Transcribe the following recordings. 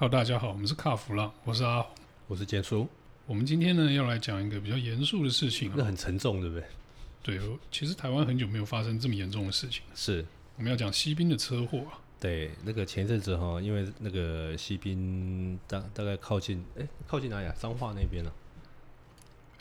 Hello，大家好，我们是卡弗朗，我是阿红，我是杰叔。我们今天呢要来讲一个比较严肃的事情，那很沉重，对不对？对，其实台湾很久没有发生这么严重的事情。是，我们要讲西滨的车祸啊。对，那个前一阵子哈，因为那个西滨大大概靠近，哎，靠近哪里啊？彰化那边啊。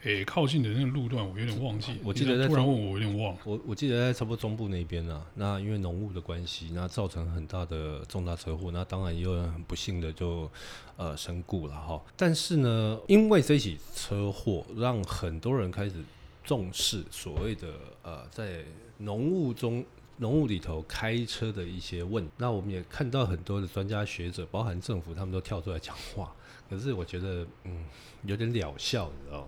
诶，靠近的那个路段我有点忘记，我记得在突然问我，我有点忘了。我我记得在差不多中部那边啊，那因为浓雾的关系，那造成很大的重大车祸，那当然也有人很不幸的就呃身故了哈。但是呢，因为这起车祸，让很多人开始重视所谓的呃在浓雾中浓雾里头开车的一些问。那我们也看到很多的专家学者，包含政府，他们都跳出来讲话。可是我觉得嗯有点疗效，你知道吗？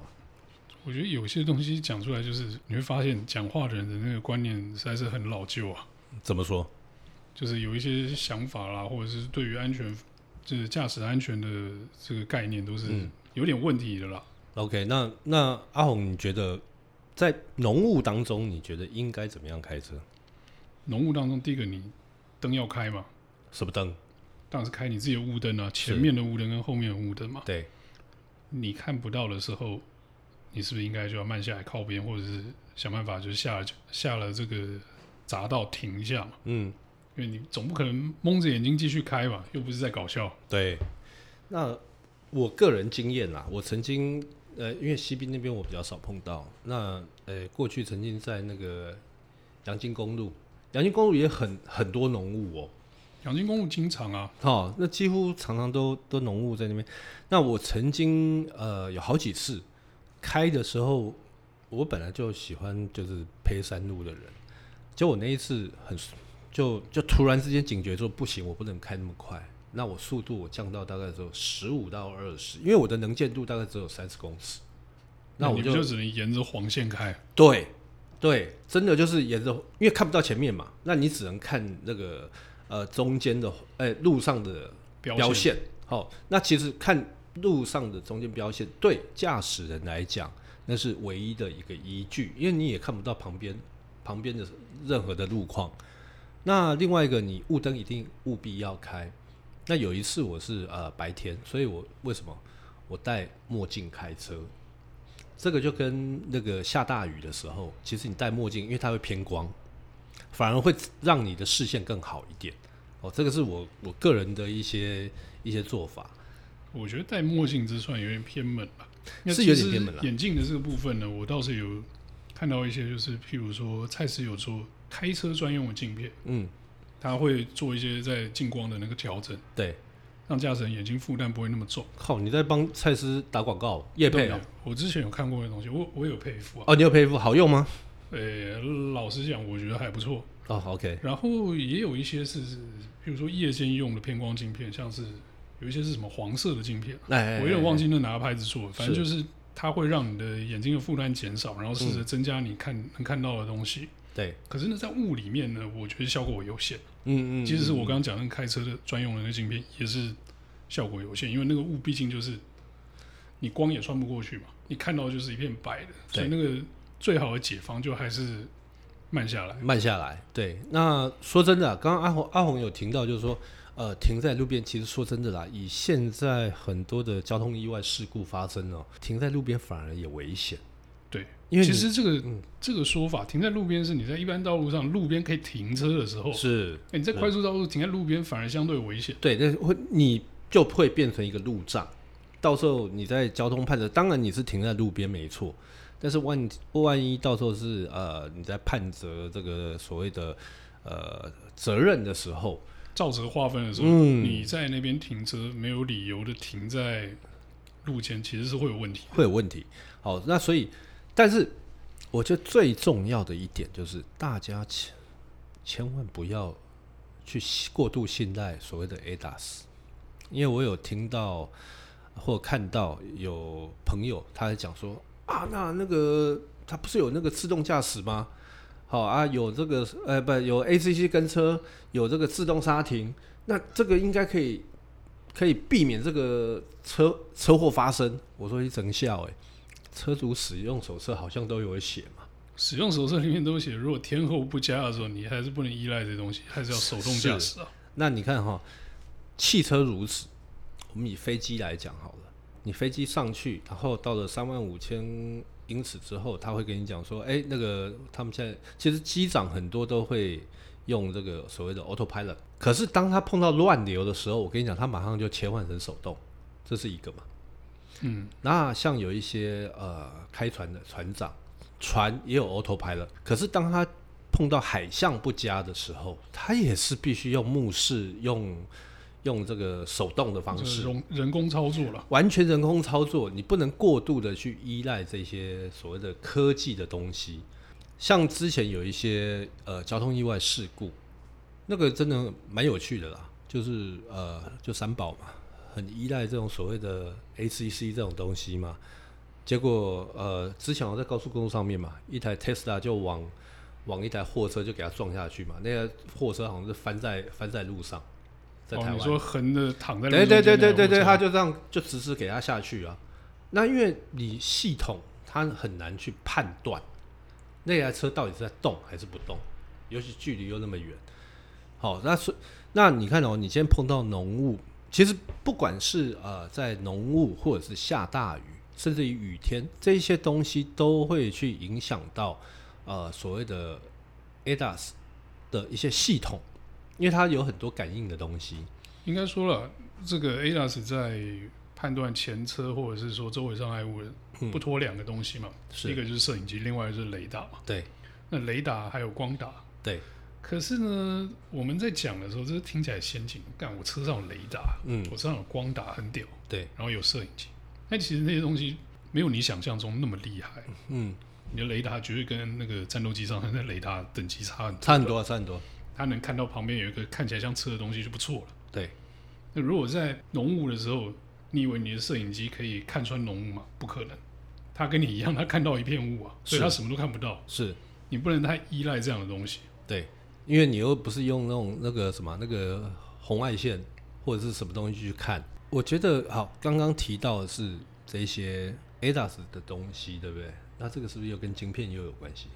我觉得有些东西讲出来，就是你会发现讲话的人的那个观念实在是很老旧啊。怎么说？就是有一些想法啦，或者是对于安全，就是驾驶安全的这个概念，都是有点问题的啦。嗯、OK，那那阿红，你觉得在浓雾当中，你觉得应该怎么样开车？浓雾当中，第一个你灯要开嘛？什么灯？当然是开你自己的雾灯啊，前面的雾灯跟后面的雾灯嘛。对，你看不到的时候。你是不是应该就要慢下来靠边，或者是想办法就是下了下了这个匝道停一下嘛？嗯，因为你总不可能蒙着眼睛继续开嘛，又不是在搞笑。对，那我个人经验啦，我曾经呃，因为西滨那边我比较少碰到，那呃过去曾经在那个阳金公路，阳金公路也很很多浓雾哦。阳金公路经常啊，哦，那几乎常常都都浓雾在那边。那我曾经呃有好几次。开的时候，我本来就喜欢就是配山路的人，就我那一次很就就突然之间警觉说不行，我不能开那么快，那我速度我降到大概只有十五到二十，因为我的能见度大概只有三十公尺，那我就，就只能沿着黄线开。对对，真的就是沿着，因为看不到前面嘛，那你只能看那个呃中间的哎、欸、路上的标线。好、哦，那其实看。路上的中间标线，对驾驶人来讲，那是唯一的一个依据，因为你也看不到旁边旁边的任何的路况。那另外一个，你雾灯一定务必要开。那有一次我是呃白天，所以我为什么我戴墨镜开车？这个就跟那个下大雨的时候，其实你戴墨镜，因为它会偏光，反而会让你的视线更好一点。哦，这个是我我个人的一些一些做法。我觉得戴墨镜这算有点偏门吧，是有点偏门了。眼镜的这个部分呢，我倒是有看到一些，就是譬如说蔡司有做开车专用的镜片，嗯，他会做一些在近光的那个调整，对，让驾驶人眼睛负担不会那么重。靠，你在帮蔡司打广告叶配啊？我之前有看过的东西，我我有配一副啊。哦，你有配一副好用吗？呃、欸，老实讲，我觉得还不错。哦，OK。然后也有一些是，譬如说夜间用的偏光镜片，像是。有一些是什么黄色的镜片，我有点忘记那哪个牌子做的，反正就是它会让你的眼睛的负担减少，然后试着增加你看能看到的东西。对，可是呢，在雾里面呢，我觉得效果有限。嗯嗯，即使是我刚刚讲那个开车的专用的那个镜片，也是效果有限，因为那个雾毕竟就是你光也穿不过去嘛，你看到就是一片白的，所以那个最好的解方就还是慢下来，慢下来。对，那说真的啊，刚刚阿红阿红有听到，就是说。呃，停在路边，其实说真的啦，以现在很多的交通意外事故发生哦，停在路边反而也危险。对，因为其实这个、嗯、这个说法，停在路边是你在一般道路上路边可以停车的时候，是、欸、你在快速道路停在路边反而相对危险。对，那会你就会变成一个路障，到时候你在交通判责，当然你是停在路边没错，但是万万一到时候是呃你在判责这个所谓的呃责任的时候。照则划分的时候，嗯、你在那边停车没有理由的停在路前，其实是会有问题，会有问题。好，那所以，但是我觉得最重要的一点就是，大家千千万不要去过度信赖所谓的 ADAS，因为我有听到或看到有朋友他在讲说啊，那那个他不是有那个自动驾驶吗？好啊，有这个呃不有 ACC 跟车，有这个自动刹停，那这个应该可以可以避免这个车车祸发生。我说你真笑哎，车主使用手册好像都有写嘛，使用手册里面都写，如果天候不佳的时候，你还是不能依赖这东西，还是要手动驾驶啊。那你看哈，汽车如此，我们以飞机来讲好了，你飞机上去，然后到了三万五千英尺之后，他会跟你讲说，哎，那个他们现在其实机长很多都会用这个所谓的 autopilot，可是当他碰到乱流的时候，我跟你讲，他马上就切换成手动，这是一个嘛。嗯，那像有一些呃开船的船长，船也有 autopilot，可是当他碰到海象不佳的时候，他也是必须用目视用。用这个手动的方式，人工操作了，完全人工操作，你不能过度的去依赖这些所谓的科技的东西。像之前有一些呃交通意外事故，那个真的蛮有趣的啦，就是呃就三宝嘛，很依赖这种所谓的 ACC 这种东西嘛。结果呃之前我在高速公路上面嘛，一台 Tesla 就往往一台货车就给它撞下去嘛，那个货车好像是翻在翻在路上。哦，你说横的躺在那对对对对对对，他就这样就直直给他下去啊。那因为你系统它很难去判断那台车到底是在动还是不动，尤其距离又那么远。好，那是那你看哦，你今天碰到浓雾，其实不管是呃在浓雾或者是下大雨，甚至于雨天，这些东西都会去影响到呃所谓的 ADAS 的一些系统。因为它有很多感应的东西，应该说了，这个 ADAS 在判断前车或者是说周围障碍物，不脱两个东西嘛，一个就是摄影机，另外就是雷达嘛。对，那雷达还有光达。对，可是呢，我们在讲的时候，这听起来先进，干我车上有雷达，嗯，我车上有光达，很屌。对，然后有摄影机，那其实那些东西没有你想象中那么厉害。嗯，你的雷达绝对跟那个战斗机上的那雷达等级差很多，差很多，差很多。他能看到旁边有一个看起来像车的东西就不错了。对。那如果在浓雾的时候，你以为你的摄影机可以看穿浓雾吗？不可能。他跟你一样，他看到一片雾啊，所以他什么都看不到。是。你不能太依赖这样的东西。对。因为你又不是用那种那个什么那个红外线或者是什么东西去看。我觉得好，刚刚提到的是这些 ADAS 的东西，对不对？那这个是不是又跟晶片又有关系？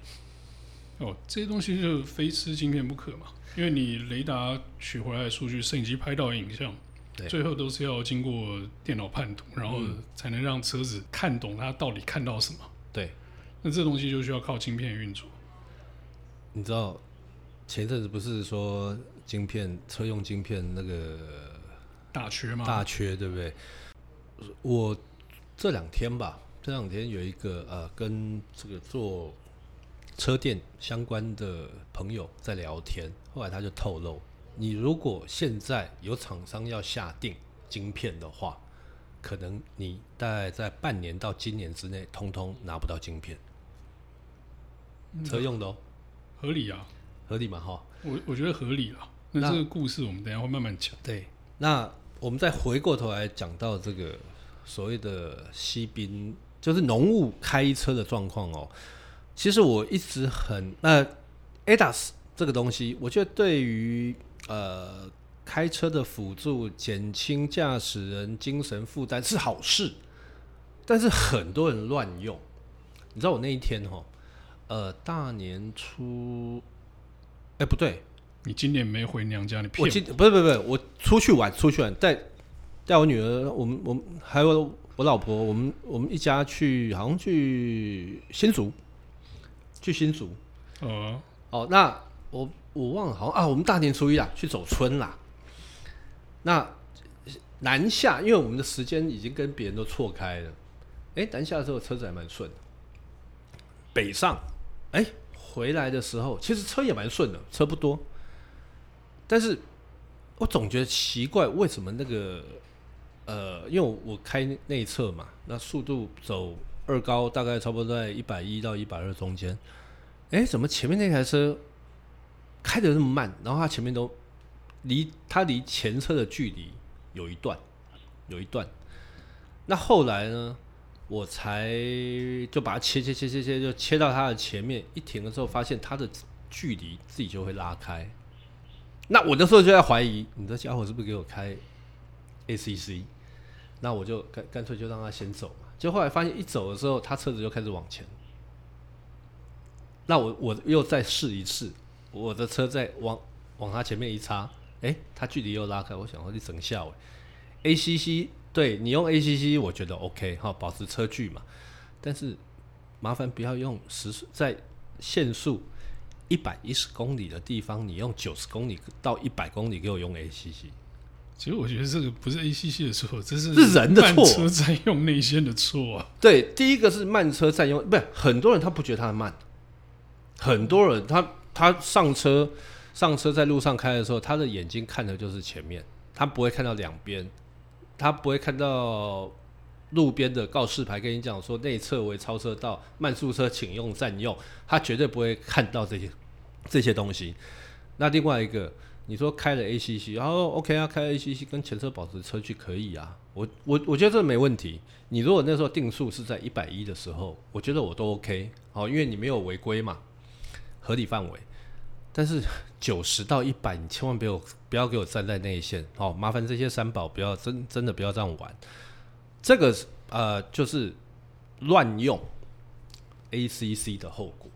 哦，这些东西就非吃晶片不可嘛，因为你雷达取回来的数据，摄影机拍到的影像，最后都是要经过电脑判读，然后才能让车子看懂它到底看到什么。对，那这东西就需要靠晶片运作。你知道前阵子不是说晶片车用晶片那个大缺吗？大缺，对不对？我这两天吧，这两天有一个呃，跟这个做。车店相关的朋友在聊天，后来他就透露，你如果现在有厂商要下定晶片的话，可能你大概在半年到今年之内，通通拿不到晶片。车用的哦，合理啊，合理嘛哈？我我觉得合理啊。那这个故事我们等一下会慢慢讲。对，那我们再回过头来讲到这个所谓的西滨，就是浓雾开车的状况哦。其实我一直很那 ADAS 这个东西，我觉得对于呃开车的辅助、减轻驾驶人精神负担是好事，但是很多人乱用。你知道我那一天哈，呃大年初，哎不对，你今年没回娘家，你骗我？我今不是不是不是，我出去玩出去玩，带带我女儿，我们我们还有我老婆，我们我们一家去，好像去新竹。去新竹，哦，哦，那我我忘了，好像啊，我们大年初一啊去走村啦。那南下，因为我们的时间已经跟别人都错开了，哎、欸，南下的时候车子还蛮顺。北上，哎、欸，回来的时候其实车也蛮顺的，车不多，但是我总觉得奇怪，为什么那个呃，因为我，我开内侧嘛，那速度走。二高大概差不多在一百一到一百二中间，哎，怎么前面那台车开的那么慢？然后它前面都离它离前车的距离有一段，有一段。那后来呢，我才就把它切切切切切，就切到它的前面。一停了之后，发现它的距离自己就会拉开。那我那时候就在怀疑，你这家伙是不是给我开 ACC？那我就干干脆就让他先走。就后来发现，一走的时候，他车子就开始往前。那我我又再试一次，我的车再往往他前面一插，哎、他距离又拉开。我想说你整下，哎 ACC 对你用 ACC，我觉得 OK 哈，保持车距嘛。但是麻烦不要用时速在限速一百一十公里的地方，你用九十公里到一百公里给我用 ACC。其实我觉得这个不是 ACC 的错，这是是人的错，慢车占用内线的错啊。对，第一个是慢车占用，不是很多人他不觉得他慢，很多人他他上车上车在路上开的时候，他的眼睛看的就是前面，他不会看到两边，他不会看到路边的告示牌跟你讲说内侧为超车道，慢速车请用占用，他绝对不会看到这些这些东西。那另外一个。你说开了 ACC，然后 OK 啊，开 ACC 跟前车保持车距可以啊，我我我觉得这没问题。你如果那时候定速是在一百一的时候，我觉得我都 OK，好，因为你没有违规嘛，合理范围。但是九十到一百，你千万不要不要给我站在内线，好，麻烦这些三宝不要真真的不要这样玩。这个呃就是乱用 ACC 的后果，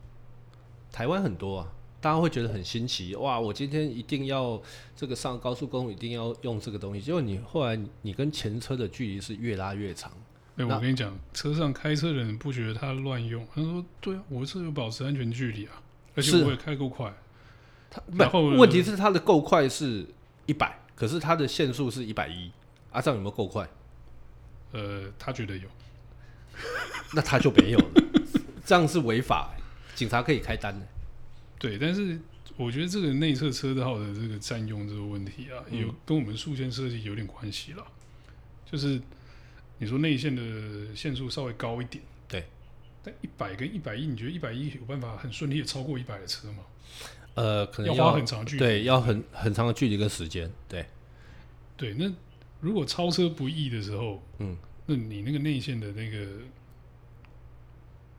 台湾很多啊。大家会觉得很新奇，哇！我今天一定要这个上高速公路，一定要用这个东西。结果你后来你跟前车的距离是越拉越长。哎、欸，我跟你讲，车上开车的人不觉得他乱用，他说：“对啊，我是有保持安全距离啊，而且我也开够快。”他然后问题是他的够快是一百，可是他的限速是一百一，啊，这样有没有够快？呃，他觉得有，那他就没有了，这样是违法，警察可以开单的。对，但是我觉得这个内侧车道的这个占用这个问题啊，有跟我们速限设计有点关系了。就是你说内线的限速稍微高一点，对，但一百跟一百一，你觉得一百一有办法很顺利的超过一百的车吗？呃，可能要花很长距离，对，要很很长的距离跟时间，对，对。那如果超车不易的时候，嗯，那你那个内线的那个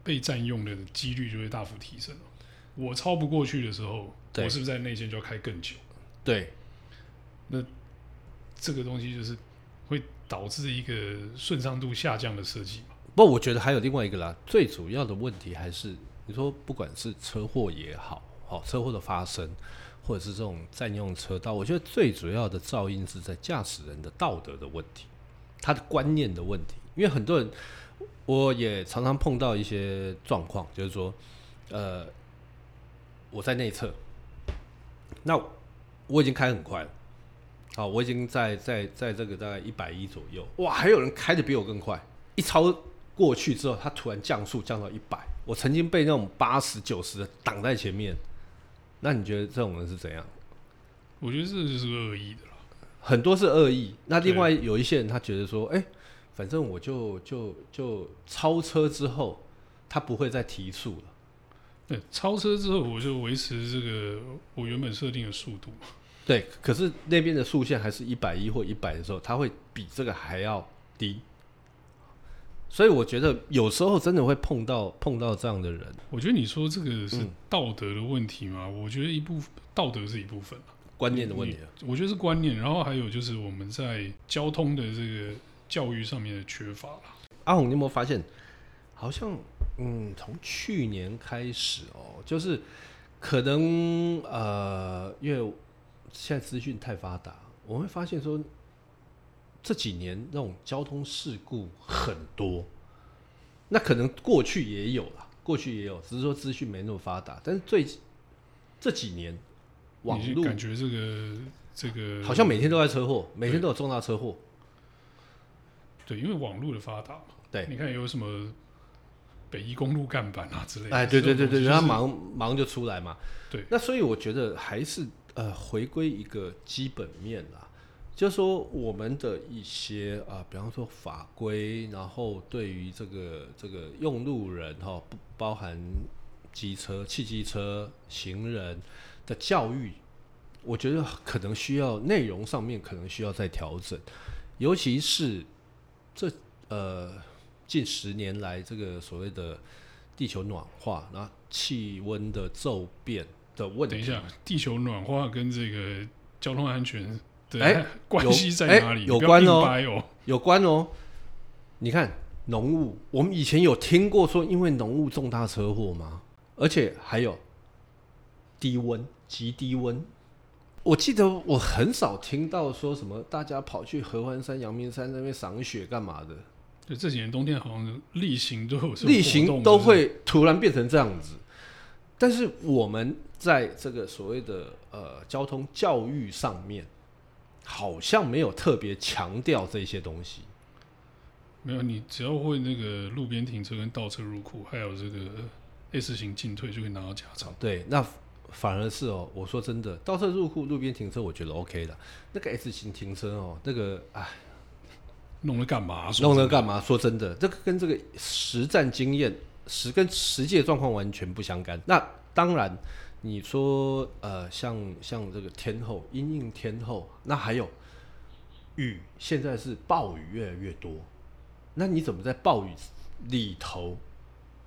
被占用的几率就会大幅提升了。我超不过去的时候，我是不是在内线就要开更久？对，那这个东西就是会导致一个顺畅度下降的设计嘛？不，我觉得还有另外一个啦，最主要的问题还是你说，不管是车祸也好，好车祸的发生，或者是这种占用车道，我觉得最主要的噪音是在驾驶人的道德的问题，他的观念的问题。因为很多人，我也常常碰到一些状况，就是说，呃。我在内侧，那我已经开很快了，好，我已经在在在这个大概一百一左右，哇，还有人开的比我更快，一超过去之后，他突然降速降到一百，我曾经被那种八十九十的挡在前面，那你觉得这种人是怎样？我觉得这就是恶意的啦，很多是恶意。那另外有一些人他觉得说，哎、欸，反正我就就就超车之后，他不会再提速了。对，超车之后我就维持这个我原本设定的速度。对，可是那边的速限还是一百一或一百的时候，它会比这个还要低。所以我觉得有时候真的会碰到碰到这样的人。我觉得你说这个是道德的问题吗？嗯、我觉得一部分道德是一部分，观念的问题。我觉得是观念，然后还有就是我们在交通的这个教育上面的缺乏。阿红，你有没有发现，好像？嗯，从去年开始哦，就是可能呃，因为现在资讯太发达，我会发现说这几年那种交通事故很多。那可能过去也有啦，过去也有，只是说资讯没那么发达。但是最这几年，网络感觉这个这个好像每天都在车祸，每天都有重大车祸。对，因为网络的发达嘛。对，你看有什么？北宜公路干板啊之类的，哎，对对对对，他忙忙就出来嘛。对，那所以我觉得还是呃，回归一个基本面啦，就是说我们的一些啊、呃，比方说法规，然后对于这个这个用路人哈，不包含机车、汽机车、行人的教育，我觉得可能需要内容上面可能需要再调整，尤其是这呃。近十年来，这个所谓的地球暖化，然后气温的骤变的问题。等一下，地球暖化跟这个交通安全的哎 关系在哪里？欸、有关哦，有关哦。你看浓雾，我们以前有听过说因为浓雾重大车祸吗？而且还有低温、极低温，我记得我很少听到说什么大家跑去合欢山、阳明山那边赏雪干嘛的。对，这几年冬天好像例行都有，例行都会突然变成这样子。但是我们在这个所谓的呃交通教育上面，好像没有特别强调这些东西。没有，你只要会那个路边停车跟倒车入库，还有这个 S 型进退，就可以拿到驾照。对，那反而是哦，我说真的，倒车入库、路边停车，我觉得 OK 的。那个 S 型停车哦，那个哎，弄了干嘛？弄了干嘛？说真的，这个跟这个实战经验、实跟实际的状况完全不相干。那当然，你说呃，像像这个天后、阴应天后，那还有雨，现在是暴雨越来越多。那你怎么在暴雨里头，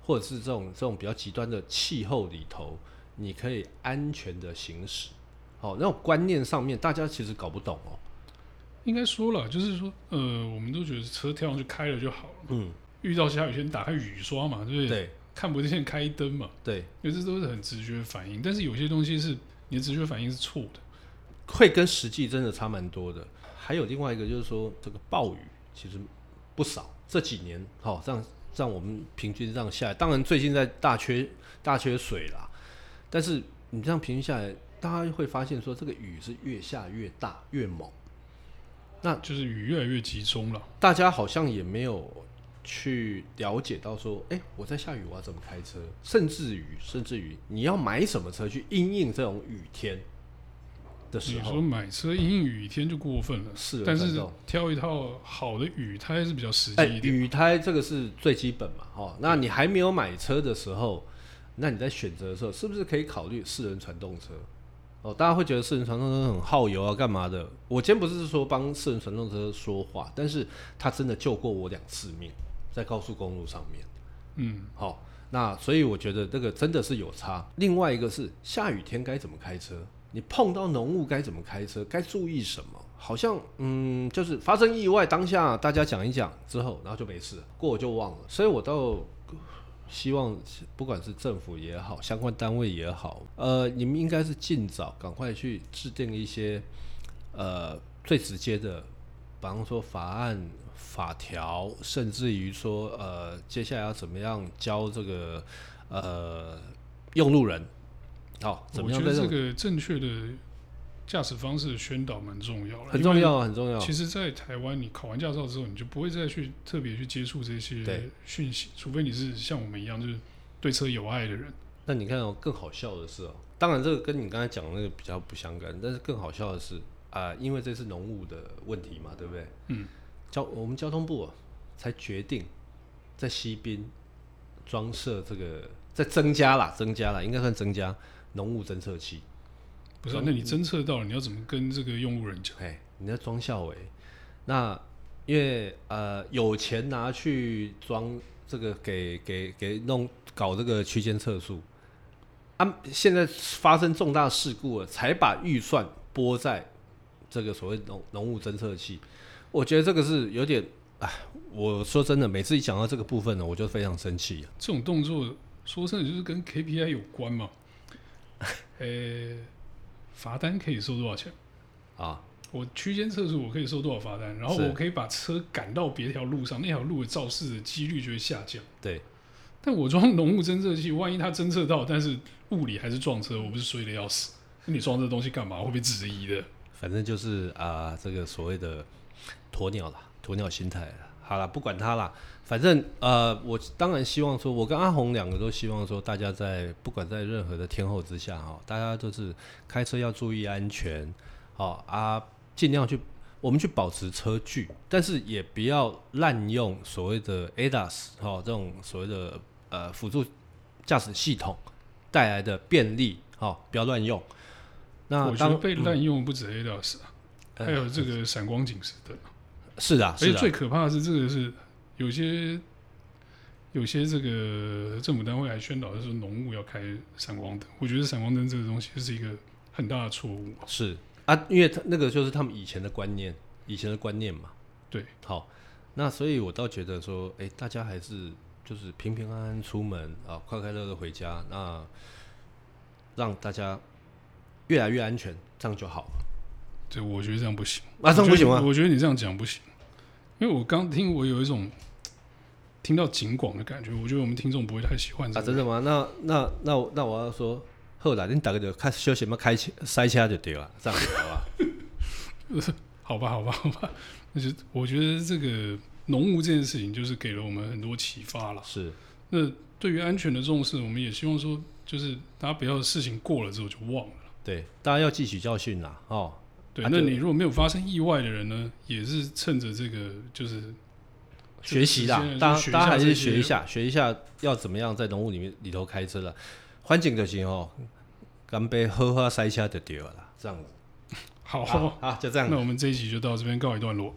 或者是这种这种比较极端的气候里头，你可以安全的行驶？哦，那种观念上面，大家其实搞不懂哦。应该说了，就是说，呃，我们都觉得车跳上去开了就好了。嗯。遇到下雨天打开雨刷嘛，对不对？对。看不见开灯嘛。对。因为这都是很直觉的反应，但是有些东西是你的直觉反应是错的，会跟实际真的差蛮多的。还有另外一个就是说，这个暴雨其实不少。这几年，好、哦，让让我们平均这样下来，当然最近在大缺大缺水啦。但是你这样平均下来，大家会发现说，这个雨是越下越大越猛，那就是雨越来越集中了。大家好像也没有去了解到说，哎，我在下雨，我要怎么开车？甚至于，甚至于，你要买什么车去应应这种雨天的时候？你说买车应应雨天就过分了，是，但是挑一套好的雨胎是比较实际一点。雨胎这个是最基本嘛，哈。那你还没有买车的时候，那你在选择的时候，是不是可以考虑四轮传动车？哦，大家会觉得四轮传动车很耗油啊，干嘛的？我今天不是说帮四轮传动车说话，但是他真的救过我两次命，在高速公路上面。嗯，好，那所以我觉得这个真的是有差。另外一个是下雨天该怎么开车？你碰到浓雾该怎么开车？该注意什么？好像嗯，就是发生意外当下大家讲一讲之后，然后就没事了，过我就忘了。所以我倒希望，不管是政府也好，相关单位也好，呃，你们应该是尽早赶快去制定一些呃最直接的，比方说法案、法条，甚至于说呃接下来要怎么样教这个呃用路人。好，怎么样？我觉得这个正确的驾驶方式的宣导蛮重要的，很重要，很重要。其实，在台湾，你考完驾照之后，你就不会再去特别去接触这些讯息，除非你是像我们一样，就是对车有爱的人。那你看哦，更好笑的是哦，当然这个跟你刚才讲的那个比较不相干，但是更好笑的是啊、呃，因为这是浓雾的问题嘛，对不对？嗯。交我们交通部、啊、才决定在西滨装设这个，在增加啦，增加啦，应该算增加。浓雾侦测器，不是、啊？那你侦测到了，你要怎么跟这个用户人讲？哎，你在装校委，那因为呃有钱拿去装这个给，给给给弄搞这个区间测速，啊，现在发生重大事故了，才把预算拨在这个所谓浓浓雾侦测器。我觉得这个是有点，哎，我说真的，每次一讲到这个部分呢，我就非常生气。这种动作说真的就是跟 KPI 有关嘛。呃，罚单可以收多少钱啊？我区间测速我可以收多少罚单？然后我可以把车赶到别条路上，那条路的肇事的几率就会下降。对，但我装浓雾侦测器，万一它侦测到，但是物理还是撞车，我不是衰的要死？那你装这东西干嘛？会被质疑的。反正就是啊、呃，这个所谓的鸵鸟啦，鸵鸟心态。好了，不管他了。反正呃，我当然希望说，我跟阿红两个都希望说，大家在不管在任何的天候之下哈，大家都是开车要注意安全，好啊，尽量去我们去保持车距，但是也不要滥用所谓的 ADAS 哈这种所谓的呃辅助驾驶系统带来的便利，好，不要乱用。那我觉得被滥用不止 ADAS，、嗯、还有这个闪光警示灯。是的，而且最可怕的是这个是。有些有些这个政府单位还宣导就是浓雾要开闪光灯，我觉得闪光灯这个东西是一个很大的错误。是啊，因为他那个就是他们以前的观念，以前的观念嘛。对，好，那所以我倒觉得说，哎、欸，大家还是就是平平安安出门啊，快快乐乐回家，那让大家越来越安全，这样就好了。对，我觉得这样不行。啊，这样不行吗？我觉得你这样讲不行，因为我刚听，我有一种听到警广的感觉。我觉得我们听众不会太喜欢这个。啊，真的吗？那那那我那我要说，后来你大概就开休息嘛，开车塞车就对了，这样子好吧？好吧，好吧，好吧。那就我觉得这个浓雾这件事情，就是给了我们很多启发了。是。那对于安全的重视，我们也希望说，就是大家不要事情过了之后就忘了。对，大家要汲取教训啦。哦，对。那你如果没有发生意外的人呢，也是趁着这个就是学习啦，大家大家还是学一下，学一下要怎么样在浓雾里面里头开车了。环境就行哦，干杯喝喝塞车就对了啦，这样子。好，好，好，就这样。那我们这一集就到这边告一段落。